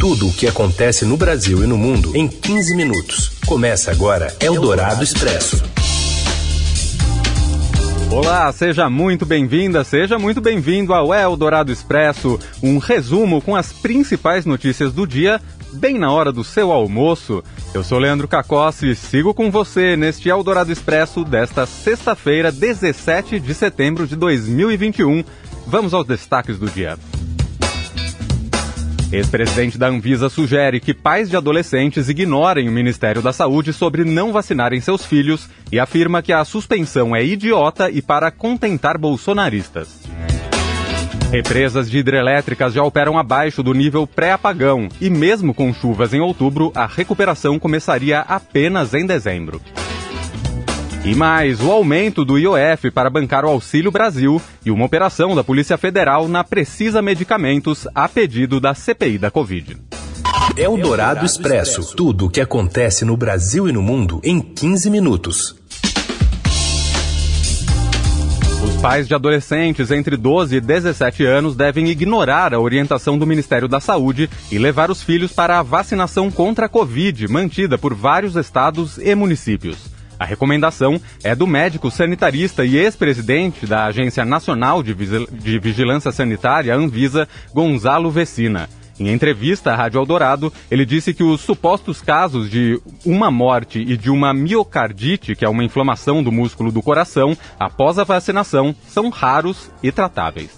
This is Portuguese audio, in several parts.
Tudo o que acontece no Brasil e no mundo em 15 minutos. Começa agora Eldorado Expresso. Olá, seja muito bem-vinda, seja muito bem-vindo ao Eldorado Expresso, um resumo com as principais notícias do dia, bem na hora do seu almoço. Eu sou Leandro Cacossi e sigo com você neste Eldorado Expresso desta sexta-feira, 17 de setembro de 2021. Vamos aos destaques do dia. Ex-presidente da Anvisa sugere que pais de adolescentes ignorem o Ministério da Saúde sobre não vacinarem seus filhos e afirma que a suspensão é idiota e para contentar bolsonaristas. Represas de hidrelétricas já operam abaixo do nível pré-apagão e, mesmo com chuvas em outubro, a recuperação começaria apenas em dezembro. E mais, o aumento do IOF para bancar o Auxílio Brasil e uma operação da Polícia Federal na Precisa Medicamentos a pedido da CPI da Covid. É o Dourado Expresso. Tudo o que acontece no Brasil e no mundo em 15 minutos. Os pais de adolescentes entre 12 e 17 anos devem ignorar a orientação do Ministério da Saúde e levar os filhos para a vacinação contra a Covid, mantida por vários estados e municípios. A recomendação é do médico sanitarista e ex-presidente da Agência Nacional de, Vigilância Sanitária, Anvisa, Gonzalo Vecina. Em entrevista à Rádio Eldorado, ele disse que os supostos casos de uma morte e de uma miocardite, que é uma inflamação do músculo do coração, após a vacinação, são raros e tratáveis.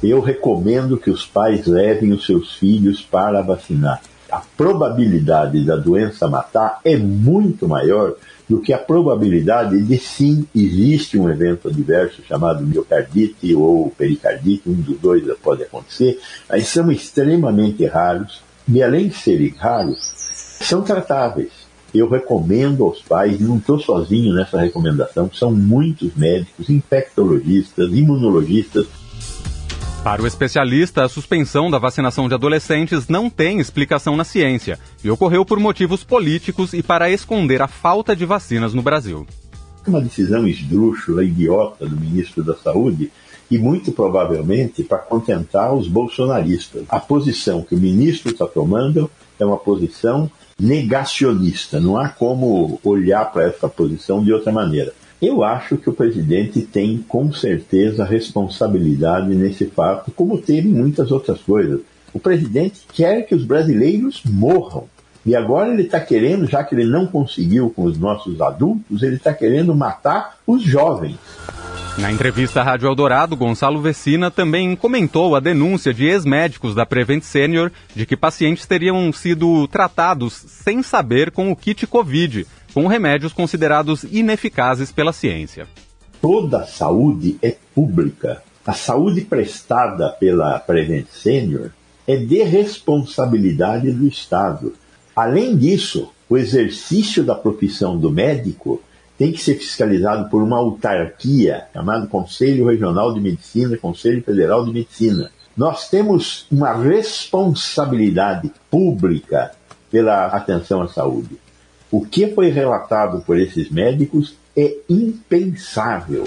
Eu recomendo que os pais levem os seus filhos para vacinar. A probabilidade da doença matar é muito maior do que a probabilidade de sim existe um evento adverso chamado miocardite ou pericardite, um dos dois pode acontecer, mas são extremamente raros e além de serem raros, são tratáveis. Eu recomendo aos pais, não estou sozinho nessa recomendação, são muitos médicos, infectologistas, imunologistas, para o especialista, a suspensão da vacinação de adolescentes não tem explicação na ciência e ocorreu por motivos políticos e para esconder a falta de vacinas no Brasil. Uma decisão esdrúxula, idiota do ministro da Saúde e muito provavelmente para contentar os bolsonaristas. A posição que o ministro está tomando é uma posição negacionista. Não há como olhar para essa posição de outra maneira. Eu acho que o presidente tem com certeza responsabilidade nesse fato, como teve muitas outras coisas. O presidente quer que os brasileiros morram. E agora ele está querendo, já que ele não conseguiu com os nossos adultos, ele está querendo matar os jovens. Na entrevista à Rádio Eldorado, Gonçalo Vecina também comentou a denúncia de ex-médicos da Prevent Senior de que pacientes teriam sido tratados sem saber com o kit Covid com remédios considerados ineficazes pela ciência. Toda a saúde é pública. A saúde prestada pela Prevent Senior é de responsabilidade do Estado. Além disso, o exercício da profissão do médico tem que ser fiscalizado por uma autarquia chamada Conselho Regional de Medicina, Conselho Federal de Medicina. Nós temos uma responsabilidade pública pela atenção à saúde. O que foi relatado por esses médicos é impensável.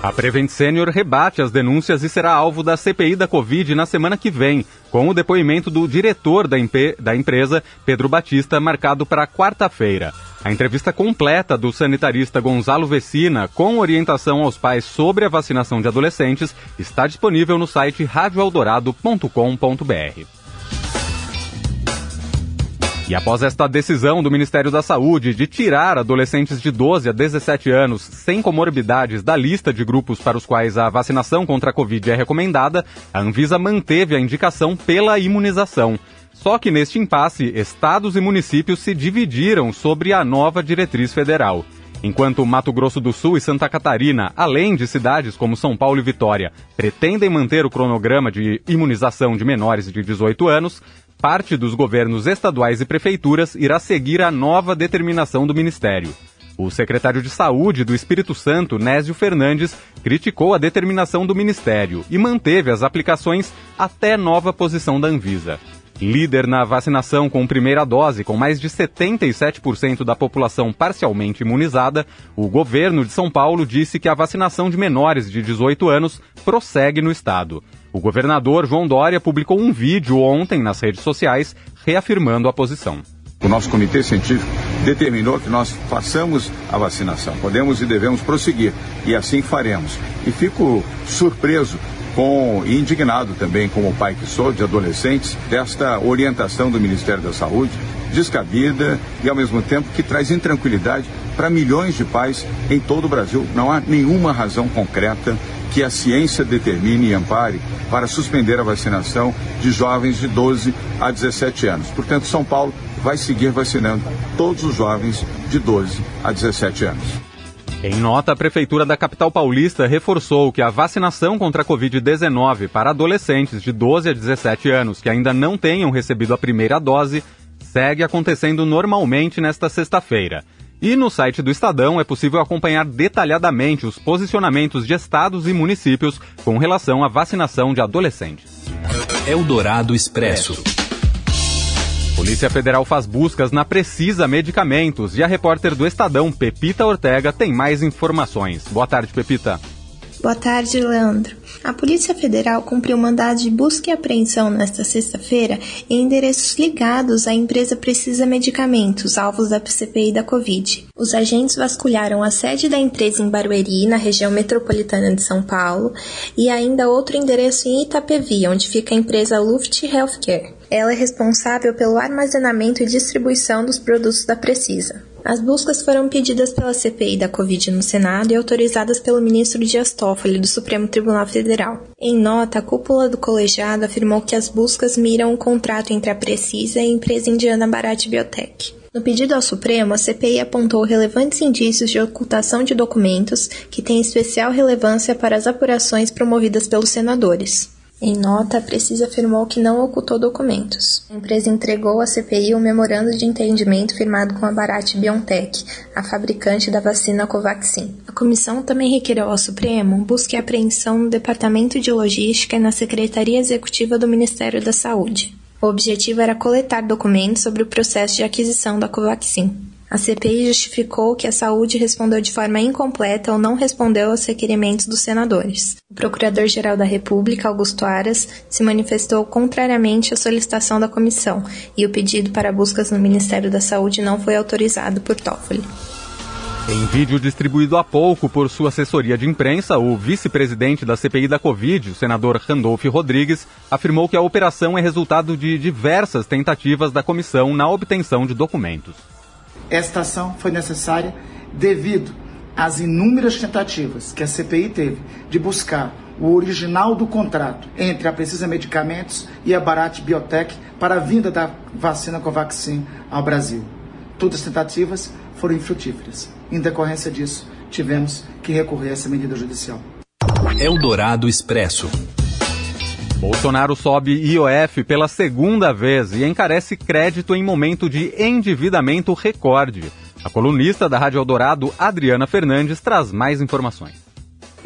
A Prevent Senior rebate as denúncias e será alvo da CPI da Covid na semana que vem, com o depoimento do diretor da, da empresa, Pedro Batista, marcado para quarta-feira. A entrevista completa do sanitarista Gonzalo Vecina, com orientação aos pais sobre a vacinação de adolescentes, está disponível no site radioeldorado.com.br. E após esta decisão do Ministério da Saúde de tirar adolescentes de 12 a 17 anos sem comorbidades da lista de grupos para os quais a vacinação contra a Covid é recomendada, a Anvisa manteve a indicação pela imunização. Só que neste impasse, estados e municípios se dividiram sobre a nova diretriz federal. Enquanto Mato Grosso do Sul e Santa Catarina, além de cidades como São Paulo e Vitória, pretendem manter o cronograma de imunização de menores de 18 anos, parte dos governos estaduais e prefeituras irá seguir a nova determinação do Ministério. O secretário de Saúde do Espírito Santo, Nésio Fernandes, criticou a determinação do Ministério e manteve as aplicações até nova posição da Anvisa. Líder na vacinação com primeira dose, com mais de 77% da população parcialmente imunizada, o governo de São Paulo disse que a vacinação de menores de 18 anos prossegue no estado. O governador João Dória publicou um vídeo ontem nas redes sociais reafirmando a posição. O nosso comitê científico determinou que nós façamos a vacinação. Podemos e devemos prosseguir e assim faremos. E fico surpreso com e indignado também como pai que sou de adolescentes desta orientação do Ministério da Saúde descabida e ao mesmo tempo que traz intranquilidade para milhões de pais em todo o Brasil. Não há nenhuma razão concreta que a ciência determine e ampare para suspender a vacinação de jovens de 12 a 17 anos. Portanto, São Paulo vai seguir vacinando todos os jovens de 12 a 17 anos. Em nota, a Prefeitura da capital paulista reforçou que a vacinação contra a Covid-19 para adolescentes de 12 a 17 anos que ainda não tenham recebido a primeira dose segue acontecendo normalmente nesta sexta-feira. E no site do Estadão é possível acompanhar detalhadamente os posicionamentos de estados e municípios com relação à vacinação de adolescentes. Eldorado Expresso. Polícia Federal faz buscas na Precisa Medicamentos e a repórter do Estadão, Pepita Ortega, tem mais informações. Boa tarde, Pepita. Boa tarde, Leandro. A Polícia Federal cumpriu mandado de busca e apreensão nesta sexta-feira em endereços ligados à empresa Precisa Medicamentos, alvos da CPI da Covid. Os agentes vasculharam a sede da empresa em Barueri, na região metropolitana de São Paulo, e ainda outro endereço em Itapevi, onde fica a empresa Luft Healthcare. Ela é responsável pelo armazenamento e distribuição dos produtos da Precisa. As buscas foram pedidas pela CPI da Covid no Senado e autorizadas pelo ministro Dias Toffoli do Supremo Tribunal Federal. Em nota, a cúpula do colegiado afirmou que as buscas miram um contrato entre a Precisa e a empresa indiana Bharat Biotech. No pedido ao Supremo, a CPI apontou relevantes indícios de ocultação de documentos que têm especial relevância para as apurações promovidas pelos senadores. Em nota, a Precisa afirmou que não ocultou documentos. A empresa entregou à CPI um memorando de entendimento firmado com a Bharat BioNTech, a fabricante da vacina Covaxin. A comissão também requereu ao Supremo busca e apreensão no Departamento de Logística e na Secretaria Executiva do Ministério da Saúde. O objetivo era coletar documentos sobre o processo de aquisição da Covaxin. A CPI justificou que a saúde respondeu de forma incompleta ou não respondeu aos requerimentos dos senadores. O Procurador-Geral da República, Augusto Aras, se manifestou contrariamente à solicitação da comissão e o pedido para buscas no Ministério da Saúde não foi autorizado por Toffoli. Em vídeo distribuído há pouco por sua assessoria de imprensa, o vice-presidente da CPI da Covid, o senador Randolph Rodrigues, afirmou que a operação é resultado de diversas tentativas da comissão na obtenção de documentos. Esta ação foi necessária devido às inúmeras tentativas que a CPI teve de buscar o original do contrato entre a Precisa Medicamentos e a Bharat Biotech para a vinda da vacina Covaxin ao Brasil. Todas as tentativas foram infrutíferas. Em decorrência disso, tivemos que recorrer a essa medida judicial. Eldorado Expresso. Bolsonaro sobe IOF pela segunda vez e encarece crédito em momento de endividamento recorde. A colunista da Rádio Eldorado, Adriana Fernandes, traz mais informações.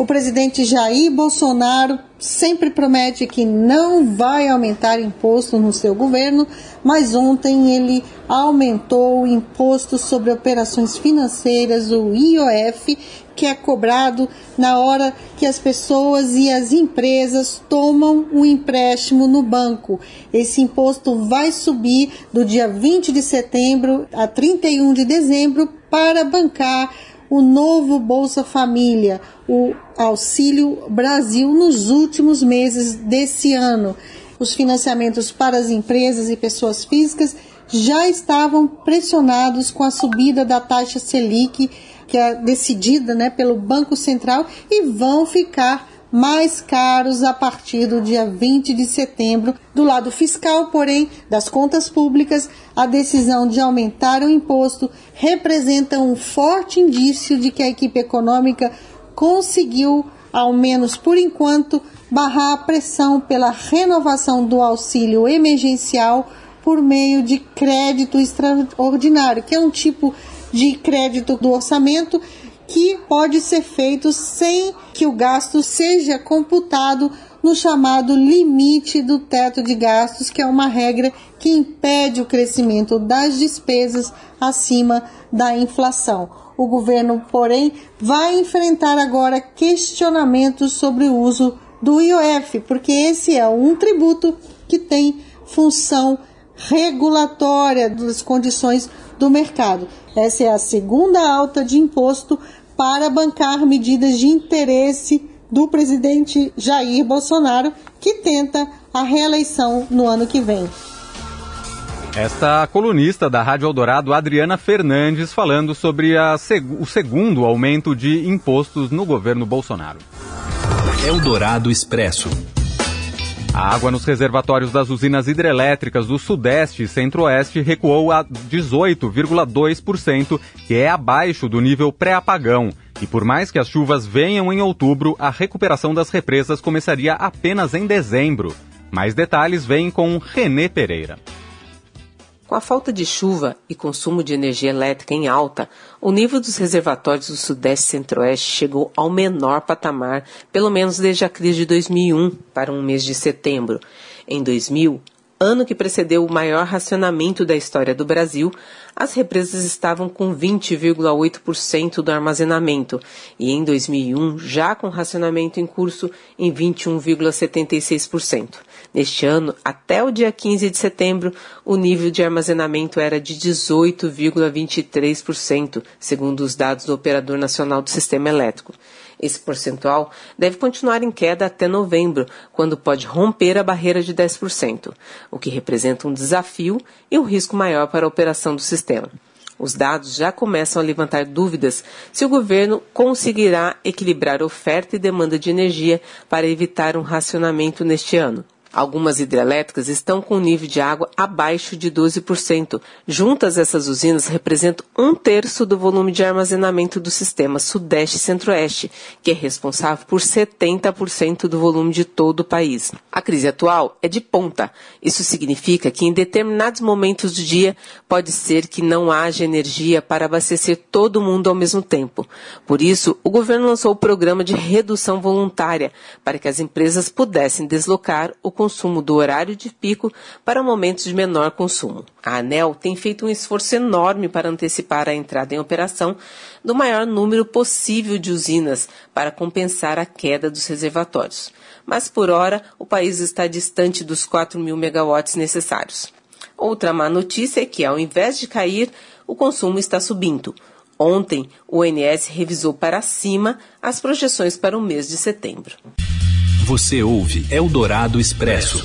O presidente Jair Bolsonaro sempre promete que não vai aumentar imposto no seu governo, mas ontem ele aumentou o imposto sobre operações financeiras, o IOF, que é cobrado na hora que as pessoas e as empresas tomam um empréstimo no banco. Esse imposto vai subir do dia 20 de setembro a 31 de dezembro para bancar o novo Bolsa Família, o Auxílio Brasil, nos últimos meses desse ano. Os financiamentos para as empresas e pessoas físicas já estavam pressionados com a subida da taxa Selic, que é decidida né, pelo Banco Central, e vão ficar mais caros a partir do dia 20 de setembro. Do lado fiscal, porém, das contas públicas, a decisão de aumentar o imposto representa um forte indício de que a equipe econômica conseguiu, ao menos por enquanto, barrar a pressão pela renovação do auxílio emergencial por meio de crédito extraordinário, que é um tipo de crédito do orçamento que pode ser feito sem que o gasto seja computado no chamado limite do teto de gastos, que é uma regra que impede o crescimento das despesas acima da inflação. O governo, porém, vai enfrentar agora questionamentos sobre o uso do IOF, porque esse é um tributo que tem função regulatória das condições do mercado. Essa é a segunda alta de imposto para bancar medidas de interesse do presidente Jair Bolsonaro, que tenta a reeleição no ano que vem. Esta colunista da Rádio Eldorado, Adriana Fernandes, falando sobre seg o segundo aumento de impostos no governo Bolsonaro. Eldorado Expresso. A água nos reservatórios das usinas hidrelétricas do Sudeste e Centro-Oeste recuou a 18,2%, que é abaixo do nível pré-apagão. E por mais que as chuvas venham em outubro, a recuperação das represas começaria apenas em dezembro. Mais detalhes vêm com Renê Pereira. Com a falta de chuva e consumo de energia elétrica em alta, o nível dos reservatórios do Sudeste e Centro-Oeste chegou ao menor patamar, pelo menos desde a crise de 2001, para um mês de setembro. Em 2000, ano que precedeu o maior racionamento da história do Brasil, as represas estavam com 20,8% do armazenamento e em 2001 já com racionamento em curso em 21,76%. Neste ano, até o dia 15 de setembro, o nível de armazenamento era de 18,23%, segundo os dados do Operador Nacional do Sistema Elétrico. Esse percentual deve continuar em queda até novembro, quando pode romper a barreira de 10%, o que representa um desafio e um risco maior para a operação do sistema. Os dados já começam a levantar dúvidas se o governo conseguirá equilibrar oferta e demanda de energia para evitar um racionamento neste ano. Algumas hidrelétricas estão com nível de água abaixo de 12%. Juntas, essas usinas representam um terço do volume de armazenamento do sistema Sudeste e Centro-Oeste, que é responsável por 70% do volume de todo o país. A crise atual é de ponta. Isso significa que em determinados momentos do dia pode ser que não haja energia para abastecer todo mundo ao mesmo tempo. Por isso, o governo lançou o programa de redução voluntária para que as empresas pudessem deslocar o consumo do horário de pico para momentos de menor consumo. A ANEL tem feito um esforço enorme para antecipar a entrada em operação do maior número possível de usinas para compensar a queda dos reservatórios. Mas, por hora, o país está distante dos 4 mil megawatts necessários. Outra má notícia é que, ao invés de cair, o consumo está subindo. Ontem, o ONS revisou para cima as projeções para o mês de setembro. Você ouve Eldorado Expresso.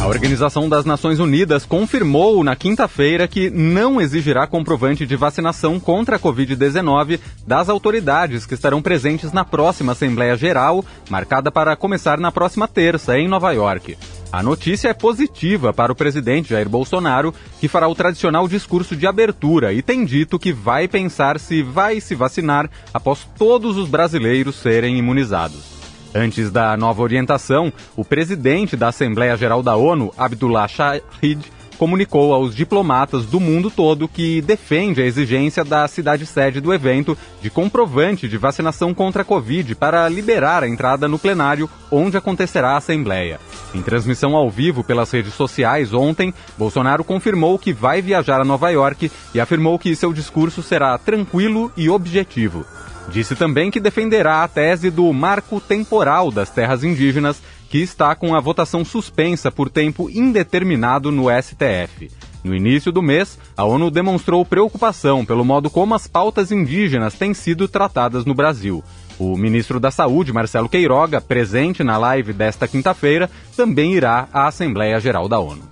A Organização das Nações Unidas confirmou na quinta-feira que não exigirá comprovante de vacinação contra a Covid-19 das autoridades que estarão presentes na próxima Assembleia Geral, marcada para começar na próxima terça, em Nova York. A notícia é positiva para o presidente Jair Bolsonaro, que fará o tradicional discurso de abertura e tem dito que vai pensar se vai se vacinar após todos os brasileiros serem imunizados. Antes da nova orientação, o presidente da Assembleia Geral da ONU, Abdullah Shahid, comunicou aos diplomatas do mundo todo que defende a exigência da cidade-sede do evento de comprovante de vacinação contra a Covid para liberar a entrada no plenário onde acontecerá a Assembleia. Em transmissão ao vivo pelas redes sociais ontem, Bolsonaro confirmou que vai viajar a Nova York e afirmou que seu discurso será tranquilo e objetivo. Disse também que defenderá a tese do marco temporal das terras indígenas que está com a votação suspensa por tempo indeterminado no STF. No início do mês, a ONU demonstrou preocupação pelo modo como as pautas indígenas têm sido tratadas no Brasil. O ministro da Saúde, Marcelo Queiroga, presente na live desta quinta-feira, também irá à Assembleia Geral da ONU.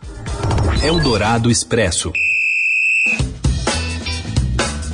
Eldorado Expresso.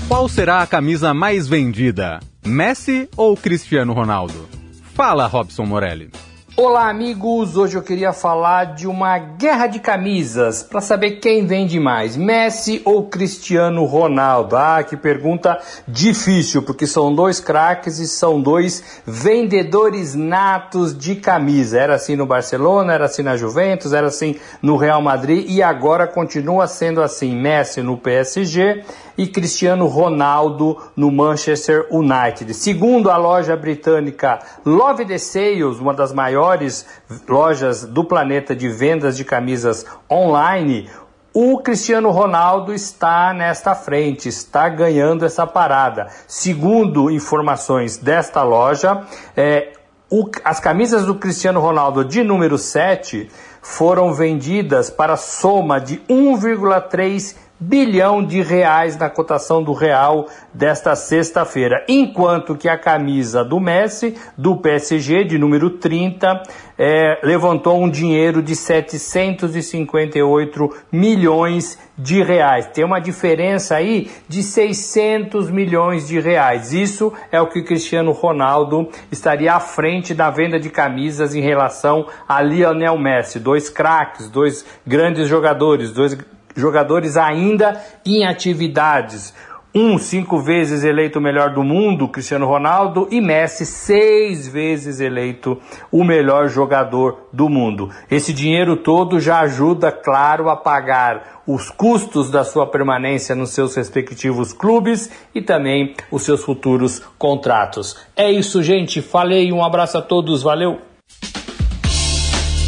Qual será a camisa mais vendida? Messi ou Cristiano Ronaldo? Fala, Robson Morelli. Olá, amigos! Hoje eu queria falar de uma guerra de camisas para saber quem vende mais, Messi ou Cristiano Ronaldo. Ah, que pergunta difícil, porque são dois craques e são dois vendedores natos de camisa. Era assim no Barcelona, era assim na Juventus, era assim no Real Madrid e agora continua sendo assim. Messi no PSG e Cristiano Ronaldo no Manchester United. Segundo a loja britânica Love the Sales, uma das maiores lojas do planeta de vendas de camisas online, o Cristiano Ronaldo está nesta frente, está ganhando essa parada. Segundo informações desta loja, é, o, as camisas do Cristiano Ronaldo de número 7 foram vendidas para soma de 1,3 bilhão de reais na cotação do real desta sexta-feira, enquanto que a camisa do Messi, do PSG, de número 30, é, levantou um dinheiro de 758 milhões de reais. Tem uma diferença aí de 600 milhões de reais. Isso é o que Cristiano Ronaldo estaria à frente da venda de camisas em relação a Lionel Messi. Dois craques, dois grandes jogadores, dois jogadores ainda em atividades. Um, cinco vezes eleito o melhor do mundo, Cristiano Ronaldo, e Messi, seis vezes eleito o melhor jogador do mundo. Esse dinheiro todo já ajuda, claro, a pagar os custos da sua permanência nos seus respectivos clubes e também os seus futuros contratos. É isso, gente. Falei, um abraço a todos, valeu!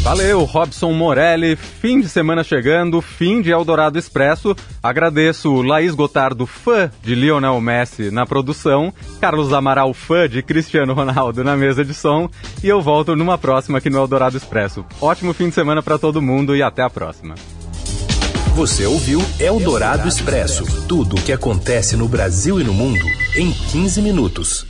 Valeu, Robson Morelli. Fim de semana chegando, fim de Eldorado Expresso. Agradeço Laís Gotardo, fã de Lionel Messi na produção, Carlos Amaral, fã de Cristiano Ronaldo na mesa de som. E eu volto numa próxima aqui no Eldorado Expresso. Ótimo fim de semana para todo mundo e até a próxima. Você ouviu Eldorado Expresso tudo o que acontece no Brasil e no mundo em 15 minutos.